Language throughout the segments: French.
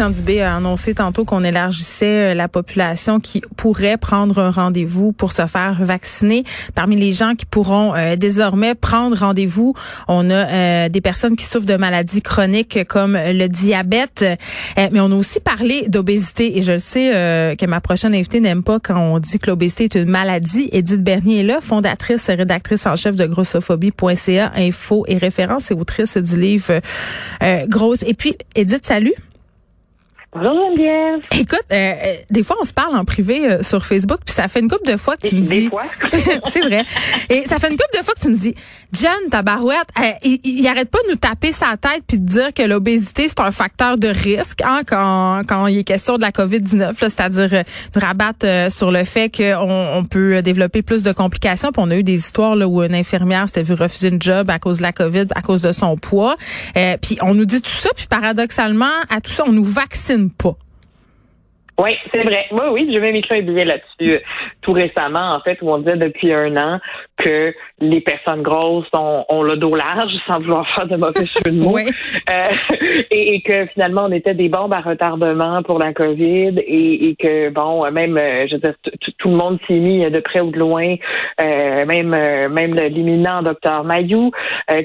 Christian Dubé a annoncé tantôt qu'on élargissait euh, la population qui pourrait prendre un rendez-vous pour se faire vacciner. Parmi les gens qui pourront euh, désormais prendre rendez-vous, on a euh, des personnes qui souffrent de maladies chroniques comme le diabète, mais on a aussi parlé d'obésité et je le sais que ma prochaine invitée n'aime pas quand on dit que l'obésité est une maladie. Edith Bernier est là, fondatrice et rédactrice en chef de grossophobie.ca, info et référence et autrice du livre Grosse. Et puis, Edith, salut. Bonjour Geneviève. Écoute, euh, euh, des fois on se parle en privé euh, sur Facebook, puis ça fait une couple de fois que tu me dis. c'est vrai. Et ça fait une couple de fois que tu me dis, John, ta barouette, il, il, arrête pas de nous taper sa tête puis de dire que l'obésité c'est un facteur de risque hein, quand quand il est question de la Covid-19, c'est-à-dire nous rabattre sur le fait qu'on on peut développer plus de complications. Puis on a eu des histoires là, où une infirmière s'était vue refuser une job à cause de la Covid, à cause de son poids. puis on nous dit tout ça, puis paradoxalement, à tout ça, on nous vaccine pas. Oui, c'est vrai. Moi, oui, j'ai même écrit un billet là-dessus euh, tout récemment, en fait, où on disait depuis un an que les personnes grosses ont, ont le dos large, sans vouloir faire de mauvais jeu de mots, euh, et, que finalement on était des bombes à retardement pour la COVID, et, que bon, même, euh, je veux dire, tout le monde s'est mis de près ou de loin, même même l'imminent docteur Mayou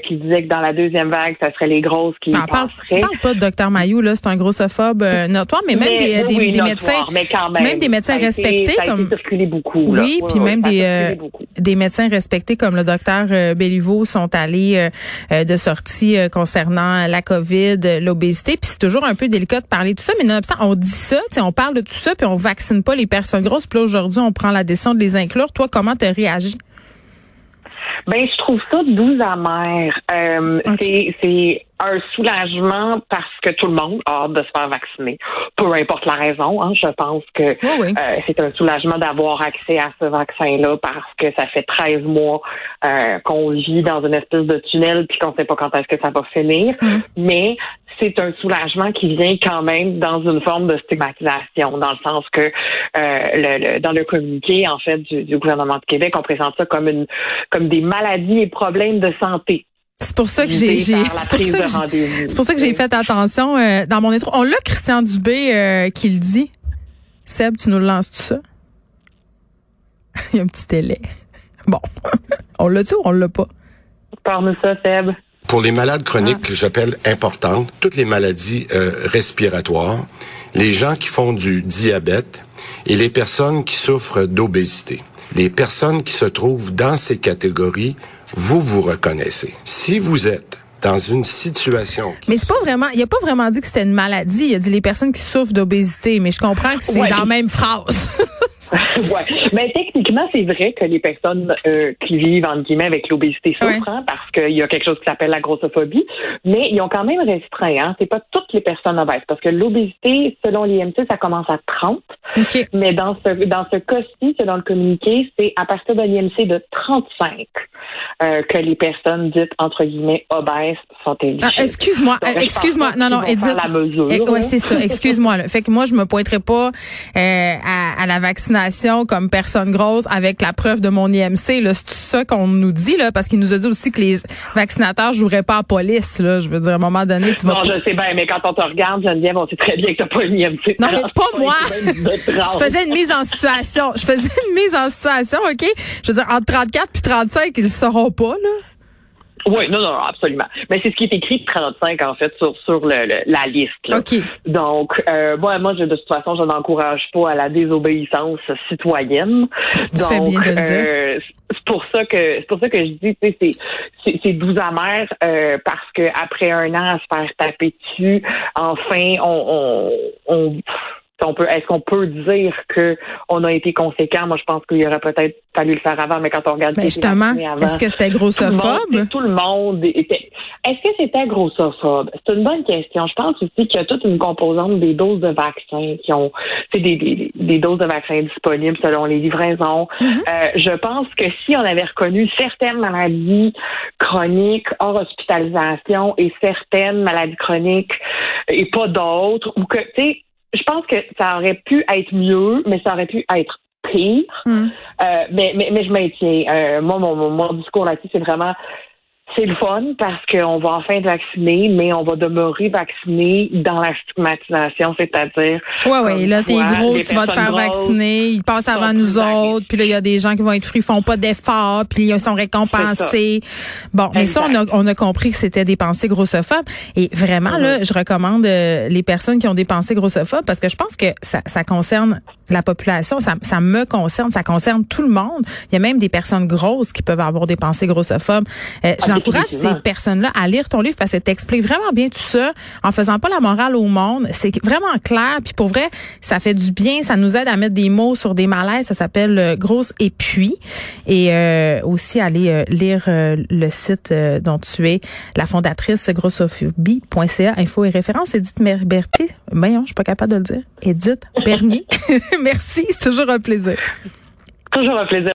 qui disait que dans la deuxième vague, ça serait les grosses qui ah, parle, parle pas de docteur Mayou là, c'est un grossophobe notoire, mais même des, des médecins mais quand même, même des médecins respectés comme beaucoup. Oui, puis même des euh, des médecins respectés comme le docteur euh, Béliveau sont allés euh, de sortie concernant la Covid, l'obésité, puis c'est toujours un peu délicat de parler de tout ça, mais nonobstant, on dit ça, on parle de tout ça, puis on vaccine pas les personnes grosses, puis là aujourd'hui on prend la décision de les inclure. Toi, comment tu réagis? Ben, je trouve ça doux amer. Euh, C'est un soulagement parce que tout le monde a hâte de se faire vacciner. Peu importe la raison, hein, je pense que euh, c'est un soulagement d'avoir accès à ce vaccin-là parce que ça fait 13 mois euh, qu'on vit dans une espèce de tunnel puis qu'on sait pas quand est-ce que ça va finir. Mm. Mais c'est un soulagement qui vient quand même dans une forme de stigmatisation, dans le sens que euh, le, dans le communiqué en fait du, du, gouvernement de Québec, on présente ça comme une comme des maladies et problèmes de santé. C'est pour ça que j'ai c'est pour, ça que j'ai fait attention euh, dans mon intro. On l'a Christian Dubé euh, qui le dit. Seb, tu nous lances tout ça? Il y a un petit délai. Bon, on l'a dit ou on l'a pas? Parle-nous ça, Seb. Pour les malades chroniques que j'appelle importantes, toutes les maladies euh, respiratoires, les gens qui font du diabète et les personnes qui souffrent d'obésité. Les personnes qui se trouvent dans ces catégories vous vous reconnaissez. Si vous êtes dans une situation. Mais c'est pas vraiment, il a pas vraiment dit que c'était une maladie. Il a dit les personnes qui souffrent d'obésité, mais je comprends que c'est dans la même phrase. ouais. Mais techniquement, c'est vrai que les personnes euh, qui vivent en guillemets avec l'obésité souffrent hein, parce qu'il y a quelque chose qui s'appelle la grossophobie, mais ils ont quand même restreint. Hein. C'est pas toutes les personnes obèses parce que l'obésité, selon l'IMC, ça commence à 30. Mais dans ce dans ce cas-ci, selon le communiqué, c'est à partir d'un IMC de 35 euh, que les personnes dites entre guillemets obèses sont éligibles. Ah, excuse-moi, euh, excuse-moi, non non, Edith. La mesure, eh, ouais, c'est ça. Excuse-moi. Fait que moi, je me pointerai pas à, à la vaccination comme personne grosse avec la preuve de mon IMC. C'est ça qu'on nous dit, là, parce qu'il nous a dit aussi que les vaccinateurs joueraient pas à police. Là. Je veux dire, à un moment donné, tu vas... Non, je sais bien, mais quand on te regarde, Geneviève, on sait très bien que t'as pas un IMC. Non, mais pas moi! je faisais une mise en situation. Je faisais une mise en situation, OK? Je veux dire, entre 34 puis 35, ils le sauront pas, là. Oui, non, non, absolument. Mais c'est ce qui est écrit 35 en fait sur sur le, la liste. OK. Donc euh, moi, moi, je, de toute façon, je n'encourage pas à la désobéissance citoyenne. Donc euh, c'est pour ça que c'est pour ça que je dis, c'est c'est c'est doux amer euh, parce que après un an à se faire taper dessus, enfin, on, on, on on peut, est-ce qu'on peut dire que on a été conséquent? Moi, je pense qu'il y aurait peut-être fallu le faire avant, mais quand on regarde mais justement, est-ce que c'était grossophobe? Tout le monde, était. Est-ce que c'était grossophobe? C'est une bonne question. Je pense aussi qu'il y a toute une composante des doses de vaccins qui ont, c'est des, des, des, doses de vaccins disponibles selon les livraisons. Mm-hmm. euh, je pense que si on avait reconnu certaines maladies chroniques hors hospitalisation et certaines maladies chroniques et pas d'autres, ou que, tu sais, je pense que ça aurait pu être mieux, mais ça aurait pu être pire. Hmm. Euh, mais, mais, mais je maintiens. Euh, moi, mon, mon discours là-dessus, c'est vraiment c'est le fun parce qu'on va enfin être vacciné, mais on va demeurer vacciné dans la stigmatisation, c'est-à-dire. Ouais, ouais, là, t'es gros, tu vas te faire vacciner, ils passent avant nous autres, puis là, il y a des gens qui vont être fruits, font pas d'efforts, puis ils sont récompensés. Bon, mais ça, on a, on a compris que c'était des pensées grossophobes. Et vraiment, là, je recommande euh, les personnes qui ont des pensées grossophobes parce que je pense que ça, ça concerne la population, ça, ça me concerne, ça concerne tout le monde. Il y a même des personnes grosses qui peuvent avoir des pensées grossophobes. Euh, Ah, J'encourage ces personnes-là à lire ton livre parce que t'expliques vraiment bien tout ça en faisant pas la morale au monde. C'est vraiment clair. Puis pour vrai, ça fait du bien. Ça nous aide à mettre des mots sur des malaises. Ça s'appelle euh, Grosse et puis. Et euh, aussi aller euh, lire euh, le site euh, dont tu es la fondatrice grossophobie.ca info et référence. Edith Berthier. Voyons, je suis pas capable de le dire. Edith Bernier. Merci. C'est toujours un plaisir. Toujours un plaisir.